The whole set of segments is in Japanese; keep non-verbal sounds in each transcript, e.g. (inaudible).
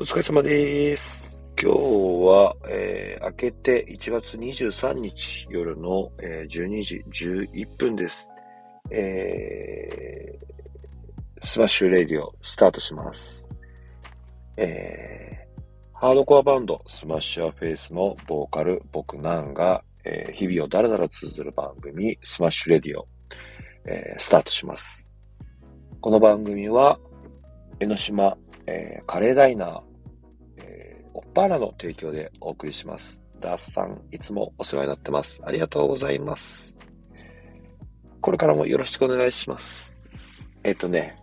お疲れ様です。今日は、えー、明けて1月23日夜の、えー12時11分です。えー、スマッシュレディオスタートします。えー、ハードコアバンド SMASH YOUR FACE のボーカル僕なんが、えー日々をだらだら綴る番組スマッシュレディオ、えースタートします。この番組は江ノ島、えーカレーダイナー、えー、おっぱらの提供でお送りします。ダースさん、いつもお世話になってます。ありがとうございます。これからもよろしくお願いします。えっ、とね、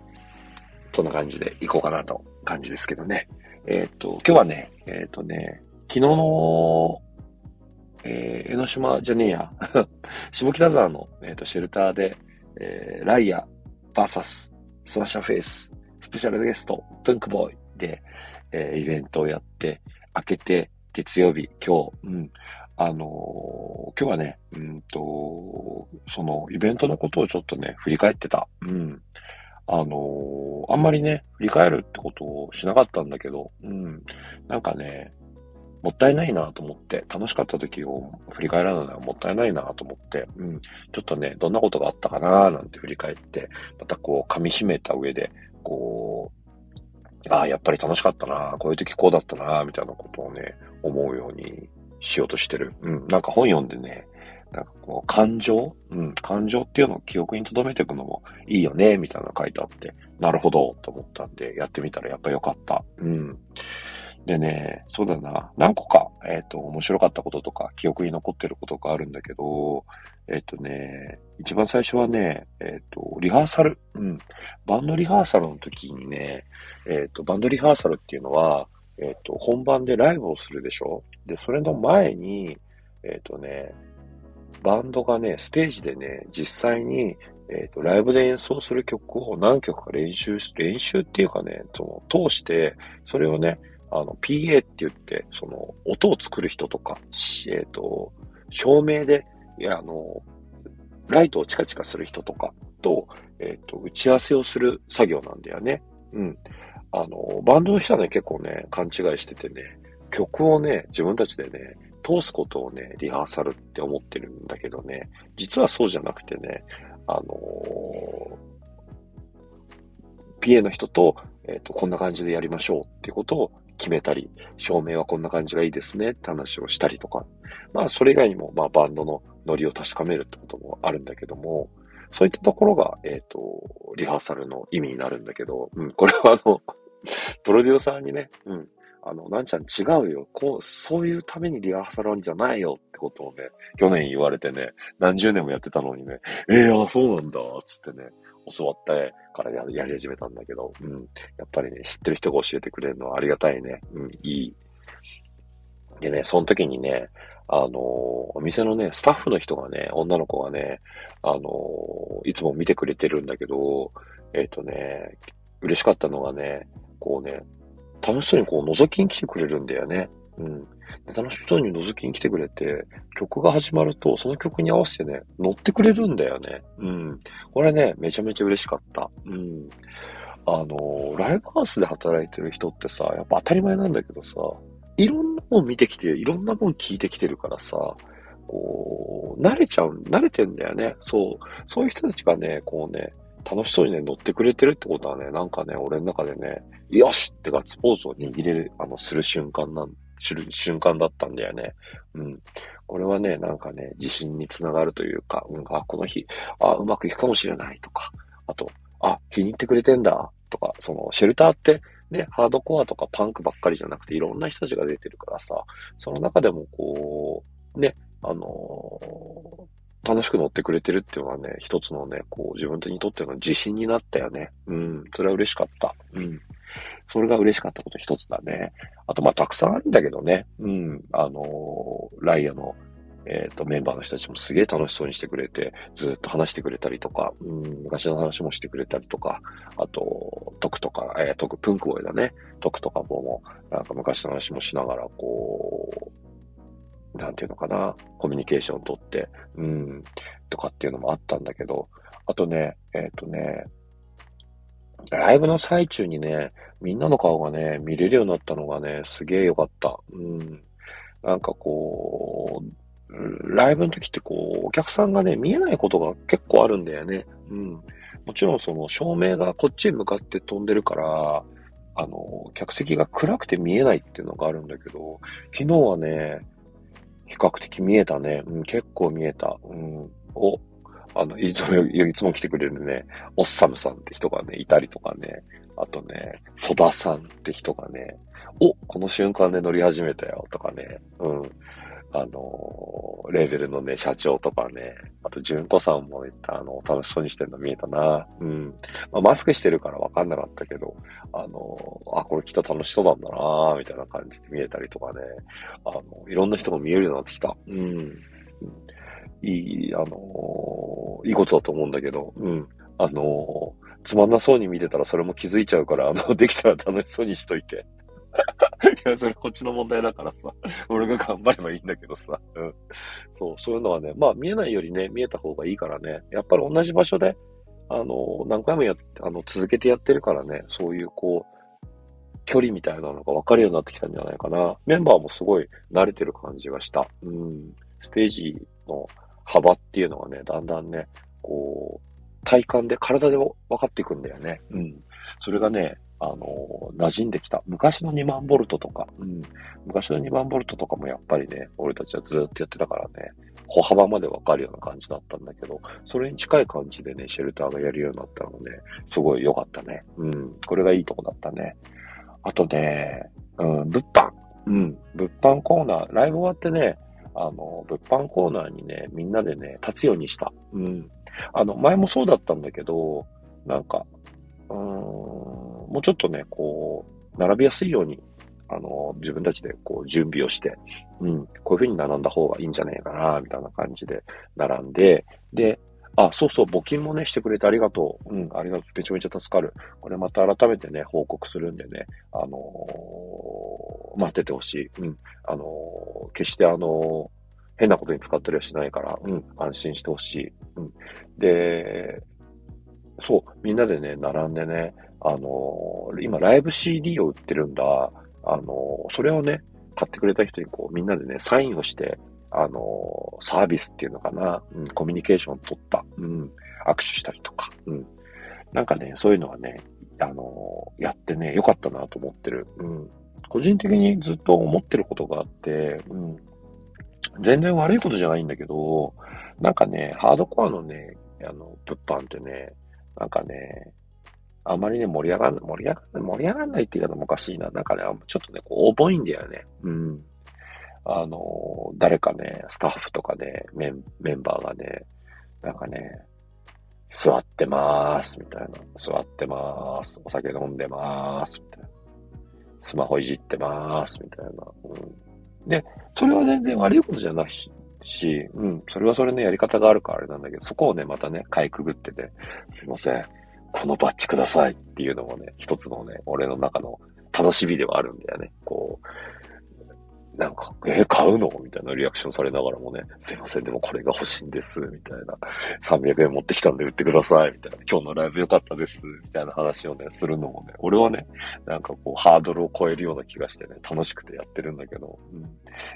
そんな感じで行こうかなと感じですけどね。えっ、と、今日はね、えっ、とね、昨日の、えー江ノ島じゃねえや、(laughs) 下北沢の、えーとシェルターで、えーライア VS SMASH YOUR FACE ペシャルゲスト、プンクボーイで、えーイベントをやって、明けて、月曜日、今日、うん、あのー今日はね、うんと、そのイベントのことをちょっとね、振り返ってた。うん。あのーあんまりね、振り返るってことをしなかったんだけど、うん。なんかね、もったいないなと思って、楽しかった時を振り返らないのはもったいないなと思って、うん。ちょっとね、どんなことがあったかななんて振り返って、またこう、噛み締めた上で、こう、ああ、やっぱり楽しかったな、こういう時こうだったな、みたいなことをね、思うようにしようとしてる。うん、なんか本読んでね、なんかこう、感情？うん、感情っていうのを記憶に留めていくのもいいよね、みたいなの書いてあって、なるほど、と思ったんで、やってみたらやっぱ良かった。うん。でね、そうだな、何個か、えっ、と、面白かったこととか、記憶に残ってることがあるんだけど、えっ、とね、一番最初はね、えっ、と、リハーサル。うん。バンドリハーサルの時にね、えっ、と、バンドリハーサルっていうのは、えっ、と、本番でライブをするでしょ？で、それの前に、えっ、とね、バンドがね、ステージでね、実際に、えっ、と、ライブで演奏する曲を何曲か練習し、練習っていうかね、その、通して、それをね、あの、PA って言って、その、音を作る人とか、えっ、と、照明で、いや、あの、ライトをチカチカする人とかと、えっ、と、打ち合わせをする作業なんだよね。うん。あの、バンドの人はね、結構ね、勘違いしててね、曲をね、自分たちでね、通すことをね、リハーサルって思ってるんだけどね、実はそうじゃなくてね、あのー PA の人と、えっ、と、こんな感じでやりましょうってことを決めたり、照明はこんな感じがいいですねって話をしたりとか、まあ、それ以外にも、まあ、バンドのノリを確かめるってこともあるんだけども、そういったところが、えっ、と、リハーサルの意味になるんだけど、うん、これはあの、(laughs) プロデューサーにね、うん、あの、なんちゃん違うよ。こう、そういうためにリハーサルあるんじゃないよってことをね、去年言われてね、何十年もやってたのにね、ええあ、そうなんだ、つってね、教わってからやり始めたんだけど、うん、やっぱりね、知ってる人が教えてくれるのはありがたいね。うん、いい。でね、その時にね、あのーお店のね、スタッフの人がね、女の子がね、あのーいつも見てくれてるんだけど、えっ、とね、嬉しかったのがね、こうね、楽しそうにこう覗きに来てくれるんだよね。うん。で楽しそうに覗きに来てくれて、曲が始まると、その曲に合わせてね、乗ってくれるんだよね。うん。これね、めちゃめちゃ嬉しかった。うん。あのライブハウスで働いてる人ってさ、やっぱ当たり前なんだけどさ、いろんなもん見てきて、いろんなもん聞いてきてるからさ、こう、慣れちゃう、慣れてんだよね。そう。そういう人たちがね、こうね、楽しそうにね、乗ってくれてるってことはね、なんかね、俺の中でね、よしってガッツポーズを握れる、あの、する瞬間なん、する瞬間だったんだよね。うん。これはね、なんかね、自信につながるというか、うん、あ、この日、あ、うまくいくかもしれないとか、あと、あ、気に入ってくれてんだとか、その、シェルターって、ね、ハードコアとかパンクばっかりじゃなくて、いろんな人たちが出てるからさ、その中でもこう、ね、あのー楽しく乗ってくれてるっていうのはね、一つのね、こう、自分にとっての自信になったよね。うん、それは嬉しかった。うん。それが嬉しかったこと一つだね。あと、まあ、たくさんあるんだけどね。うん、あのーライアの、えっ、と、メンバーの人たちもすげえ楽しそうにしてくれて、ずっと話してくれたりとか、うん、昔の話もしてくれたりとか、あと、トクとか、えー、トク、プンクボイだね。トクとかも、なんか昔の話もしながら、こう、なんていうのかな、コミュニケーションをとって、うん、とかっていうのもあったんだけど、あとね、えっ、とね、ライブの最中にね、みんなの顔がね、見れるようになったのがね、すげえ良かった。うん。なんかこう、ライブの時ってこう、お客さんがね、見えないことが結構あるんだよね。うん。もちろんその照明がこっちに向かって飛んでるから、あの、客席が暗くて見えないっていうのがあるんだけど、昨日はね、比較的見えたね。うん、結構見えた。うん。お、あの、いつも、いつも来てくれるね、おっさむさんって人がね、いたりとかね、あとね、ソダさんって人がね、お、この瞬間で乗り始めたよとかね、うん。あの、レーベルのね、社長とかね、あと、純子さんもあの、楽しそうにしてるの見えたな。うん。まあ、マスクしてるからわかんなかったけど、あの、あ、これきっと楽しそうなんだなみたいな感じで見えたりとかね、あの、いろんな人が見えるようになってきた。うん。いい、あのいいことだと思うんだけど、うん。あのつまんなそうに見てたらそれも気づいちゃうから、あの、できたら楽しそうにしといて。や、それこっちの問題だからさ。(laughs) 俺が頑張ればいいんだけどさ。うん。そう、そういうのはね、まあ見えないよりね、見えた方がいいからね。やっぱり同じ場所で、あの、何回もやあの、続けてやってるからね、そういうこう、距離みたいなのが分かるようになってきたんじゃないかな。メンバーもすごい慣れてる感じがした。うん。ステージの幅っていうのがね、だんだんね、こう、体感で体で分かっていくんだよね。うん。それがね、あの、馴染んできた。昔の2万ボルトとか、うん。昔の2万ボルトとかもやっぱりね、俺たちはずっとやってたからね、歩幅までわかるような感じだったんだけど、それに近い感じでね、シェルターがやるようになったのね、すごい良かったね。うん。これがいいとこだったね。あとね、うん、物販。うん。物販コーナー。ライブ終わってね、あの、物販コーナーにね、みんなでね、立つようにした。うん。あの、前もそうだったんだけど、なんか、うーん、もうちょっとね、こう、並びやすいように、あの、自分たちでこう準備をして、うん、こういう風に並んだ方がいいんじゃねえかな、みたいな感じで並んで、で、あ、そうそう、募金もね、してくれてありがとう。うん、ありがとう。めちゃめちゃ助かる。これまた改めてね、報告するんでね、あのー、待っててほしい。うん、あのー、決してあのー、変なことに使ったりはしないから、うん、安心してほしい。うん。で、そう、みんなでね、並んでね、あの、今ライブ CD を売ってるんだ。あの、それをね、買ってくれた人にこう、みんなでね、サインをして、あの、サービスっていうのかな、うん、コミュニケーションを取った、うん、握手したりとか、うん。なんかね、そういうのはね、あのやってね、よかったなと思ってる。うん。個人的にずっと思ってることがあって、うん。全然悪いことじゃないんだけど、なんかね、ハードコアのね、あの、物販ってね、なんかね、あまりね、盛り上がん、盛り上がん、盛り上がんないって言い方もおかしいな。なんかね、ちょっとね、こう、重いんだよね。うん。あの、誰かね、スタッフとかね、メンメンバーがね、なんかね、座ってまーす、みたいな。座ってまーす。お酒飲んでまーす、みたいな。スマホいじってまーす、みたいな。うん。で、それは全然悪いことじゃないし、し、うん、それはそれのやり方があるからあれなんだけど、そこをね、またね、かいくぐってて、すいません、このバッチくださいっていうのもね、一つのね、俺の中の楽しみではあるんだよね。こう、なんか、えー、買うの？みたいなリアクションされながらもね、すいません、でもこれが欲しいんです、みたいな。300円持ってきたんで売ってください、みたいな。今日のライブ良かったです、みたいな話をね、するのもね、俺はね、なんかこう、ハードルを超えるような気がしてね、楽しくてやってるんだけど、うん、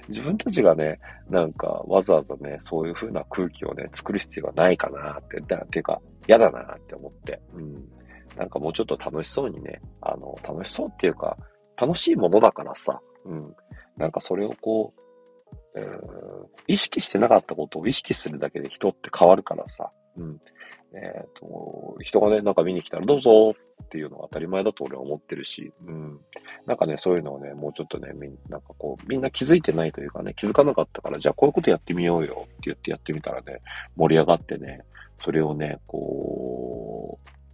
自分たちがね、なんかわざわざね、そういう風な空気をね、作る必要はないかなって、だっていうか、嫌だなって思って、うん。なんかもうちょっと楽しそうにね、あの、楽しそうっていうか、楽しいものだからさ、うん。なんかそれをこう、えー、意識してなかったことを意識するだけで人って変わるからさ、うん。えっ、ー、と、人がね、なんか見に来たらどうぞっていうのは当たり前だと俺は思ってるし、うん。なんかね、そういうのをね、もうちょっとね、みんなんかこう、みんな気づいてないというかね、気づかなかったから、じゃあこういうことやってみようよって言ってやってみたらね、盛り上がってね、それをね、こう、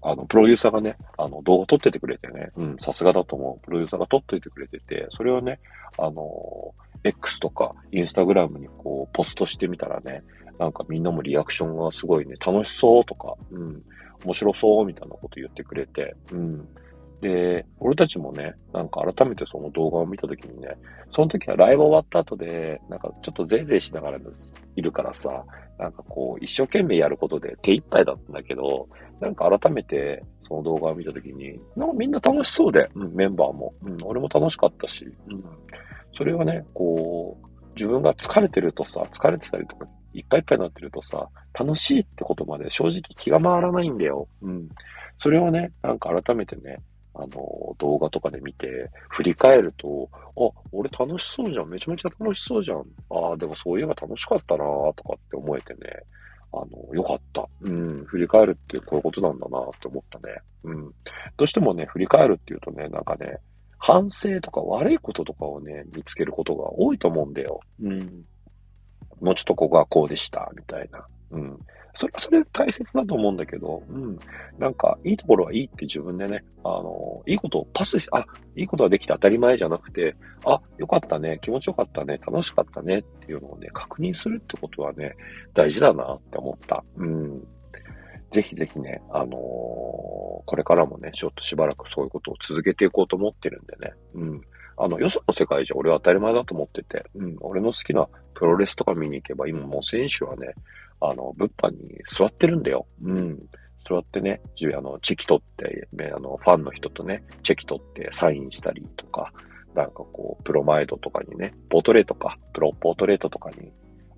あの、プロデューサーがね、あの、動画撮っててくれてね、うん、さすがだと思う。プロデューサーが撮っててくれてて、それをね、あの、X とか、インスタグラムにこう、ポストしてみたらね、なんかみんなもリアクションがすごいね、楽しそうとか、うん、面白そうみたいなこと言ってくれて、うん、で、俺たちもね、なんか改めてその動画を見たときにね、その時はライブ終わった後で、なんかちょっとぜいぜいしながらいるからさ、なんかこう、一生懸命やることで手一杯だったんだけど、なんか改めてその動画を見たときに、なんかみんな楽しそうで、うん、メンバーも、うん、俺も楽しかったし、うん、それはね、こう、自分が疲れてるとさ、疲れてたりとか、いっぱいいっぱいになってるとさ、楽しいってことまで正直気が回らないんだよ。うん。それをね、なんか改めてね、あの、動画とかで見て、振り返ると、あ、俺楽しそうじゃん。めちゃめちゃ楽しそうじゃん。ああ、でもそういえば楽しかったなとかって思えてね、あの、よかった。うん、振り返るってこういうことなんだなって思ったね。うん。どうしてもね、振り返るっていうとね、なんかね、反省とか悪いこととかをね、見つけることが多いと思うんだよ。うん。もうちょっとここはこうでした、みたいな。うん。それはそれ大切だと思うんだけど、うん。なんか、いいところはいいって自分でね、あの、いいことをパスし、あ、いいことができて当たり前じゃなくて、あ、よかったね、気持ちよかったね、楽しかったねっていうのをね、確認するってことはね、大事だなって思った。うん。ぜひぜひね、あのー、これからもね、ちょっとしばらくそういうことを続けていこうと思ってるんでね。うん。あの、よその世界じゃ俺は当たり前だと思ってて、うん、俺の好きなプロレスとか見に行けば、今もう選手はね、あの、物販に座ってるんだよ。うん。座ってね、あの、チェキ取って、ね、あの、ファンの人とね、チェキ取ってサインしたりとか、なんかこう、プロマイドとかにね、ポートレートか、プロポートレートとかに、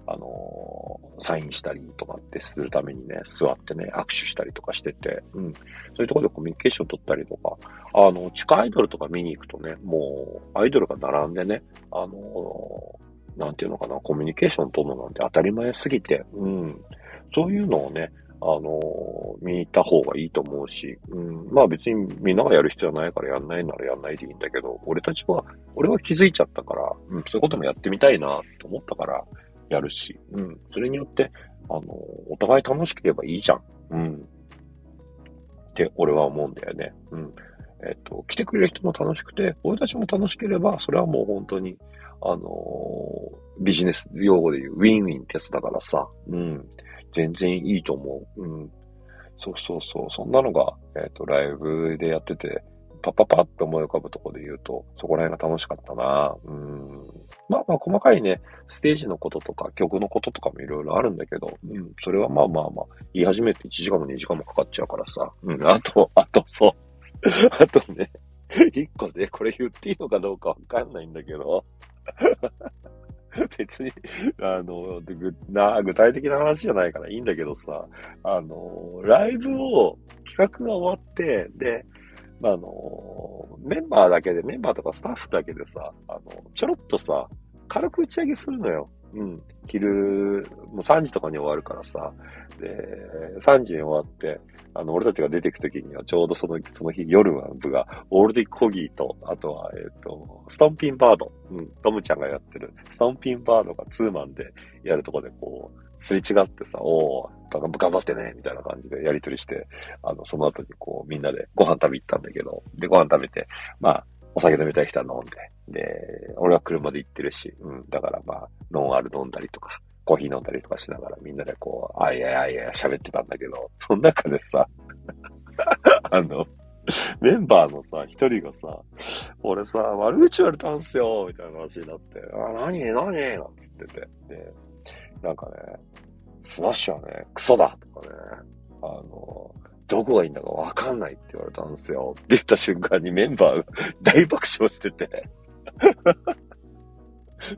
あのー、サインしたりとかってするためにね、座ってね、握手したりとかしてて、うん。そういうところでコミュニケーション取ったりとか、あの、地下アイドルとか見に行くとね、もう、アイドルが並んでね、あのーなんていうのかな、コミュニケーション取るのなんて当たり前すぎて、うん。そういうのをね、あのー、見に行った方がいいと思うし、うん。まあ別にみんながやる必要ないからやんないならやんないでいいんだけど、俺たちは、俺は気づいちゃったから、うん、そういうこともやってみたいなと思ったからやるし、うん。それによって、あの、お互い楽しければいいじゃん。うん。って俺は思うんだよね。うん。えっと、来てくれる人も楽しくて、俺たちも楽しければ、それはもう本当に、あのー、ビジネス用語で言うウィンウィンってやつだからさ、うん。全然いいと思う。うん。そうそうそう。そんなのが、えっ、と、ライブでやってて、パッパパって思い浮かぶところで言うと、そこら辺が楽しかったな。うん。まあまあ、細かいね、ステージのこととか、曲のこととかもいろいろあるんだけど、うん。それはまあまあまあ、言い始めて1時間も2時間もかかっちゃうからさ。うん。あと、あと、そう。(laughs) あとね、一個で、これ言っていいのかどうかわかんないんだけど、(laughs) 別に、あの、ぐな、具体的な話じゃないからいいんだけどさ、あの、ライブを、企画が終わって、で、あの、メンバーだけで、メンバーとかスタッフだけでさ、あの、ちょろっとさ、軽く打ち上げするのよ。うん。昼、もう3時とかに終わるからさ。で、3時に終わって、あの、俺たちが出てくときにはちょうどその、その日夜の部が、オールディックコギーと、あとは、えっ、ー、と、ストンピンバード。うん、トムちゃんがやってる、ストンピンバードがツーマンでやるとこでこう、すれ違ってさ、おー、頑張ってね、みたいな感じでやりとりして、あの、その後にこう、みんなでご飯食べ行ったんだけど、で、ご飯食べて、まあ、お酒飲みたい人は飲んで、で、俺は車で行ってるし、うん、だからまあ、ノンアル飲んだりとか、コーヒー飲んだりとかしながらみんなでこう、あいやいやいや喋ってたんだけど、(laughs) その中でさ、(laughs) あの、メンバーのさ、一人がさ、俺さ、悪口言われたんすよ、みたいな話になって、あ、なになになんつってて、で、なんかね、スマッシュはね、クソだとかね、あの、どこがいいんだかわかんないって言われたんですよ。って言った瞬間にメンバーが (laughs) 大爆笑してて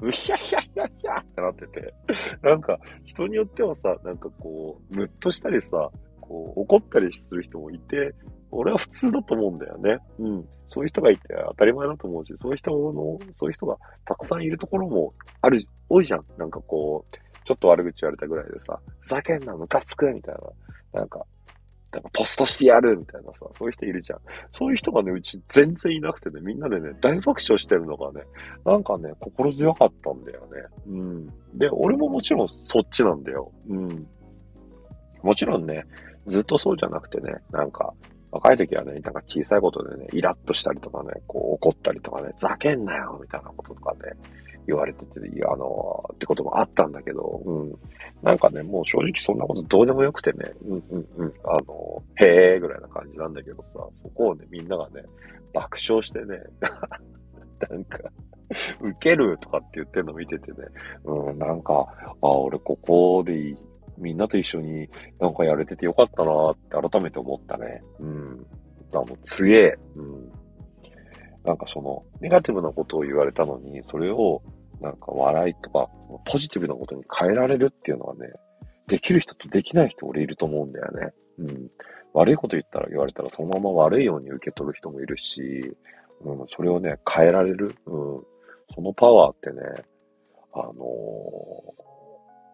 うひゃひゃひゃひゃってなってて。なんか、人によってはさ、なんかこう、ムッとしたりさ、こう、怒ったりする人もいて、俺は普通だと思うんだよね。うん。そういう人がいて当たり前だと思うし、そういう人の、そういう人がたくさんいるところもある、多いじゃん。なんかこう、ちょっと悪口言われたぐらいでさ、ふざけんな、ムカつくみたいな。なんか、なんかポストしてやるみたいなさ、そういう人いるじゃん。そういう人がね、うち全然いなくてね、みんなでね、大爆笑してるのがね、なんかね、心強かったんだよね。うん。で、俺ももちろんそっちなんだよ。うん。もちろんね、ずっとそうじゃなくてね、なんか、若い時はね、なんか小さいことでね、イラッとしたりとかね、こう怒ったりとかね、ざけんなよみたいなこととかね、言われてて、あの、ってこともあったんだけど、うん。なんかね、もう正直そんなことどうでもよくてね、うんうんうん、あの、へーぐらいな感じなんだけどさ、そこをね、みんながね、爆笑してね、(laughs) なんか、ウケるとかって言ってるの見ててね、うん、なんか、あ、俺ここでいい、みんなと一緒になんかやれててよかったなって改めて思ったね。うん。あの、強え。うん。なんかその、ネガティブなことを言われたのに、それを、なんか笑いとか、ポジティブなことに変えられるっていうのはね、できる人とできない人俺いると思うんだよね。うん。悪いこと言ったら言われたらそのまま悪いように受け取る人もいるし、うん、それをね、変えられる。うん。そのパワーってね、あのー、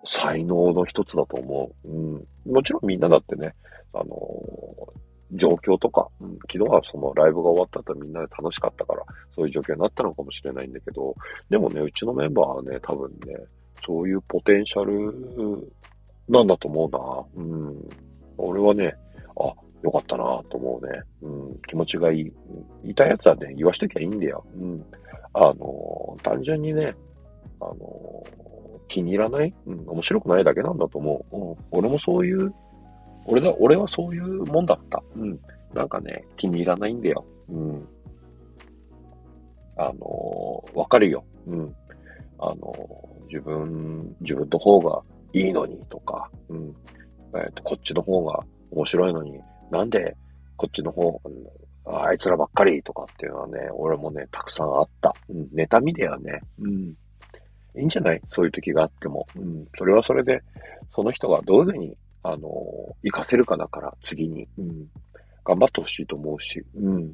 才能の一つだと思う。うん。もちろんみんなだってね、あのー、状況とか、うん、昨日はそのライブが終わった後みんなで楽しかったから、そういう状況になったのかもしれないんだけど、でもね、うちのメンバーはね、多分ね、そういうポテンシャルなんだと思うな。うん。俺はね、あ、よかったなと思うね。うん、気持ちがいい。言いたいやつはね、言わしときゃいいんだよ。うん。あの、単純にね、あの、気に入らない？うん、面白くないだけなんだと思う。うん、俺もそういう俺だ、俺はそういうもんだった。うん。なんかね、気に入らないんだよ。うん。あのー、わかるよ。うん。あのー、自分、自分の方がいいのにとか、うん。えっ、ー、と、こっちの方が面白いのに、なんでこっちの方、あいつらばっかりとかっていうのはね、俺もね、たくさんあった。うん。妬みだよね。うん。いいんじゃない？そういう時があっても。うん。それはそれで、その人がどういうふうにあの、活かせるかだから、次に。うん。頑張ってほしいと思うし、うん。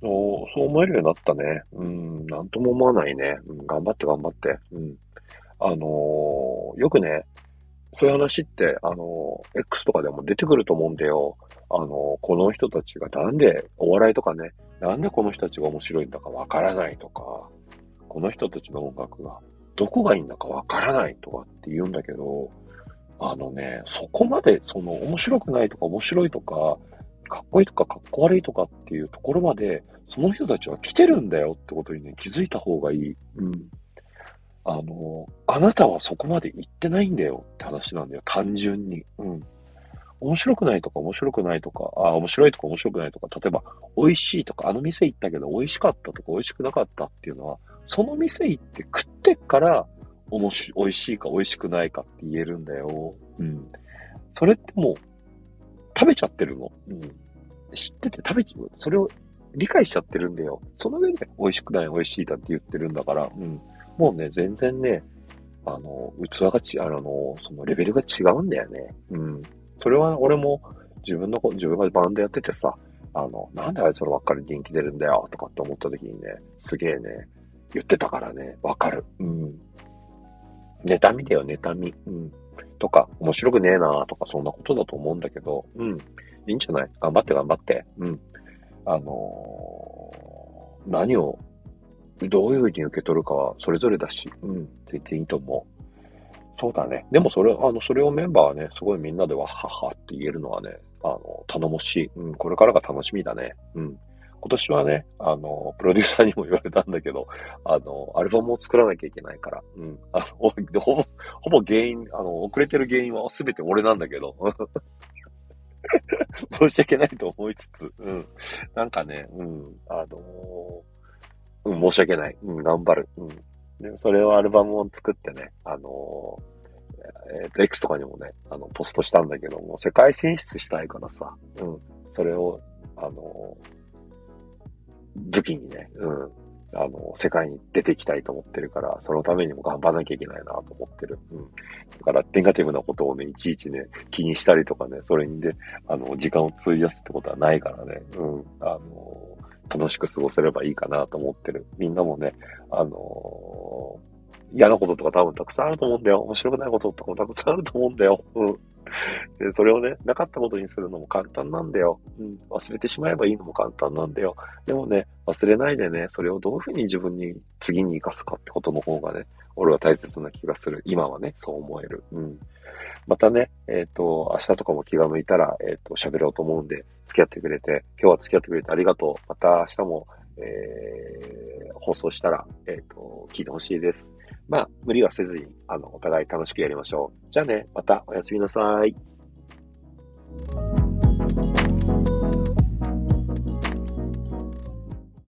そう、そう思えるようになったね。うん、なんとも思わないね。うん、頑張って頑張って。うん。あの、よくね、そういう話って、あの、X とかでも出てくると思うんだよ。あの、この人たちがなんで、お笑いとかね、なんでこの人たちが面白いんだかわからないとか、この人たちの音楽がどこがいいんだかわからないとかって言うんだけど、あのね、そこまで、その、面白くないとか面白いとか、かっこいいとかかっこ悪いとかっていうところまで、その人たちは来てるんだよってことにね、気づいた方がいい。うん。あの、あなたはそこまで行ってないんだよって話なんだよ、単純に。うん。面白くないとか面白くないとか、あ、面白いとか面白くないとか、例えば、美味しいとか、あの店行ったけど美味しかったとか美味しくなかったっていうのは、その店行って食ってから、おもし、美味しいか美味しくないかって言えるんだよ。うん。それってもう、食べちゃってるの。うん。知ってて食べちゃう。それを理解しちゃってるんだよ。その上で美味しくない美味しいだって言ってるんだから、うん。もうね、全然ね、あの、器がち、あの、そのレベルが違うんだよね。うん。それは俺も自分の、自分がバンドやっててさ、あの、なんであいつらばっかり人気出るんだよとかって思った時にね、すげえね、言ってたからね、わかる。うん。妬みだよ、妬み。うん。とか、面白くねえなとか、そんなことだと思うんだけど、うん。いいんじゃない？頑張って頑張って。うん。あのー、何を、どういうふうに受け取るかはそれぞれだし、うん。全然いいと思う。そうだね。でもそれ、あの、それをメンバーはね、すごいみんなでは、ははって言えるのはね、あの、頼もしい。うん、これからが楽しみだね。うん。今年はね、あの、プロデューサーにも言われたんだけど、あの、アルバムを作らなきゃいけないから、うん。あの、ほぼ、ほぼ原因、あの、遅れてる原因は全て俺なんだけど、(laughs) 申し訳ないと思いつつ、うん。なんかね、うん、あのうん、申し訳ない。うん、頑張る。うん。で、それをアルバムを作ってね、あのえっ、ー、と、X とかにもね、あの、ポストしたんだけども、世界進出したいからさ、うん。それを、あの時期にね、うん、あの、世界に出ていきたいと思ってるから、そのためにも頑張らなきゃいけないなと思ってる。うん。だから、ネガティブなことをね、いちいちね、気にしたりとかね、それにね、あの、時間を費やすってことはないからね、うん。あの、楽しく過ごせればいいかなと思ってる。みんなもね、あの嫌なこととか多分たくさんあると思うんだよ。面白くないこととかもたくさんあると思うんだよ。うん。で、それをね、なかったことにするのも簡単なんだよ。うん。忘れてしまえばいいのも簡単なんだよ。でもね、忘れないでね、それをどういうふうに自分に次に活かすかってことの方がね、俺は大切な気がする。今はね、そう思える。うん。またね、えっ、ー、と、明日とかも気が向いたら、えっ、ー、と、喋ろうと思うんで、付き合ってくれて、今日は付き合ってくれてありがとう。また明日も、えー、放送したら、えっ、と、聞いてほしいです。まあ、無理はせずに、あの、お互い楽しくやりましょう。じゃあね、またおやすみなさい。